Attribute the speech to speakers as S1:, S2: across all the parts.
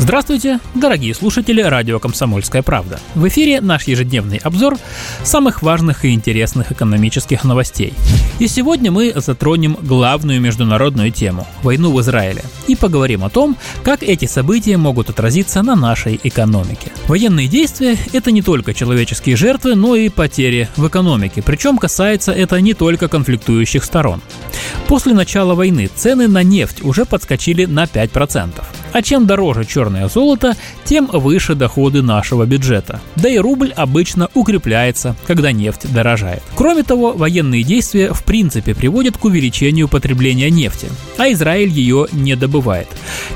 S1: Здравствуйте, дорогие слушатели радио «Комсомольская правда». В эфире наш ежедневный обзор самых важных и интересных экономических новостей. И сегодня мы затронем главную международную тему – войну в Израиле. И поговорим о том, как эти события могут отразиться на нашей экономике. Военные действия – это не только человеческие жертвы, но и потери в экономике. Причем касается это не только конфликтующих сторон. После начала войны цены на нефть уже подскочили на 5%. А чем дороже черное золото, тем выше доходы нашего бюджета. Да и рубль обычно укрепляется, когда нефть дорожает. Кроме того, военные действия в принципе приводят к увеличению потребления нефти, а Израиль ее не добывает.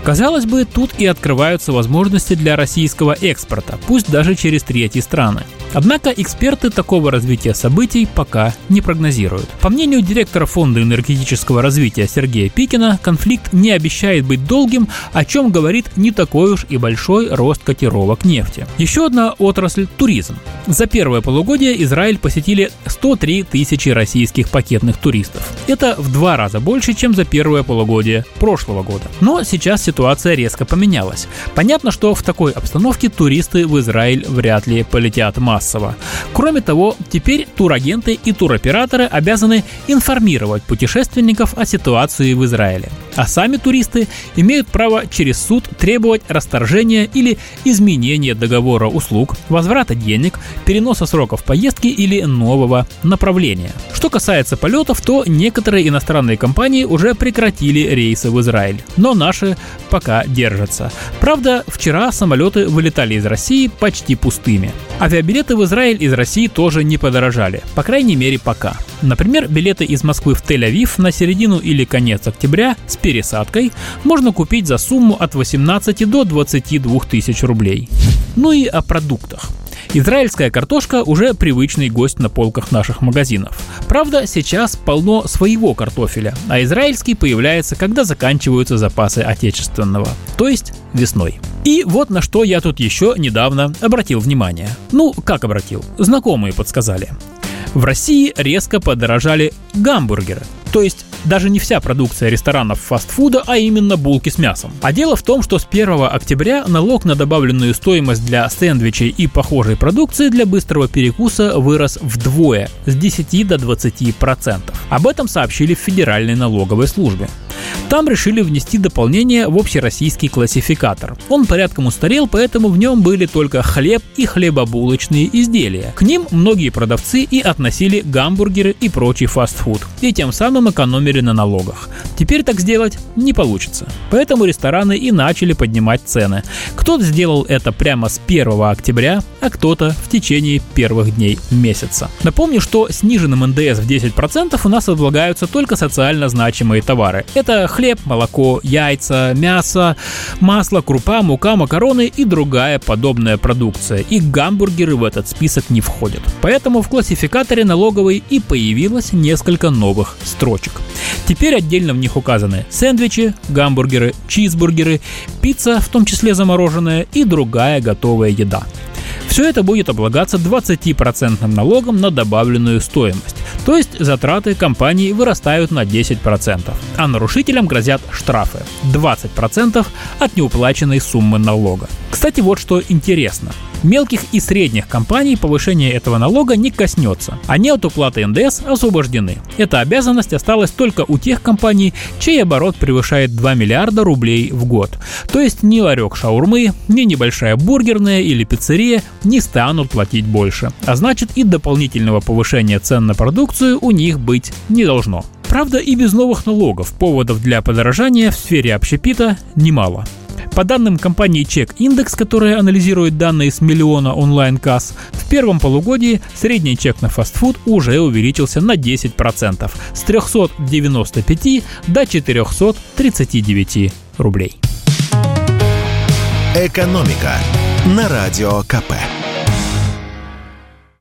S1: Казалось бы, тут и открываются возможности для российского экспорта, пусть даже через третьи страны. Однако эксперты такого развития событий пока не прогнозируют. По мнению директора Фонда энергетического развития Сергея Пикина, конфликт не обещает быть долгим, о чем говорит не такой уж и большой рост котировок нефти. Еще одна отрасль – туризм. За первое полугодие Израиль посетили 103 тысячи российских пакетных туристов. Это в два раза больше, чем за первое полугодие прошлого года. Но сейчас ситуация резко поменялась. Понятно, что в такой обстановке туристы в Израиль вряд ли полетят массово массово. Кроме того, теперь турагенты и туроператоры обязаны информировать путешественников о ситуации в Израиле. А сами туристы имеют право через суд требовать расторжения или изменения договора услуг, возврата денег, переноса сроков поездки или нового направления. Что касается полетов, то некоторые иностранные компании уже прекратили рейсы в Израиль, но наши пока держатся. Правда, вчера самолеты вылетали из России почти пустыми. Авиабилеты в Израиль из России тоже не подорожали, по крайней мере пока. Например, билеты из Москвы в Тель-Авив на середину или конец октября с пересадкой можно купить за сумму от 18 до 22 тысяч рублей. Ну и о продуктах. Израильская картошка уже привычный гость на полках наших магазинов. Правда, сейчас полно своего картофеля, а израильский появляется, когда заканчиваются запасы отечественного, то есть весной. И вот на что я тут еще недавно обратил внимание. Ну, как обратил? Знакомые подсказали. В России резко подорожали гамбургеры. То есть даже не вся продукция ресторанов фастфуда, а именно булки с мясом. А дело в том, что с 1 октября налог на добавленную стоимость для сэндвичей и похожей продукции для быстрого перекуса вырос вдвое – с 10 до 20 процентов. Об этом сообщили в Федеральной налоговой службе. Там решили внести дополнение в общероссийский классификатор. Он порядком устарел, поэтому в нем были только хлеб и хлебобулочные изделия. К ним многие продавцы и относили гамбургеры и прочий фастфуд, и тем самым экономили на налогах. Теперь так сделать не получится. Поэтому рестораны и начали поднимать цены. Кто-то сделал это прямо с 1 октября, а кто-то в течение первых дней месяца. Напомню, что сниженным НДС в 10% у нас облагаются только социально значимые товары. Это хлеб, молоко, яйца, мясо, масло, крупа, мука, макароны и другая подобная продукция. И гамбургеры в этот список не входят. Поэтому в классификаторе налоговой и появилось несколько новых строчек. Теперь отдельно в них указаны сэндвичи, гамбургеры, чизбургеры, пицца, в том числе замороженная, и другая готовая еда. Все это будет облагаться 20% налогом на добавленную стоимость. То есть затраты компании вырастают на 10%, а нарушителям грозят штрафы 20% от неуплаченной суммы налога. Кстати, вот что интересно. Мелких и средних компаний повышение этого налога не коснется. Они от уплаты НДС освобождены. Эта обязанность осталась только у тех компаний, чей оборот превышает 2 миллиарда рублей в год. То есть ни ларек шаурмы, ни небольшая бургерная или пиццерия не станут платить больше. А значит и дополнительного повышения цен на продукцию у них быть не должно. Правда, и без новых налогов поводов для подорожания в сфере общепита немало. По данным компании Check Index, которая анализирует данные с миллиона онлайн-касс, в первом полугодии средний чек на фастфуд уже увеличился на 10% с 395 до 439 рублей.
S2: Экономика на радио КП.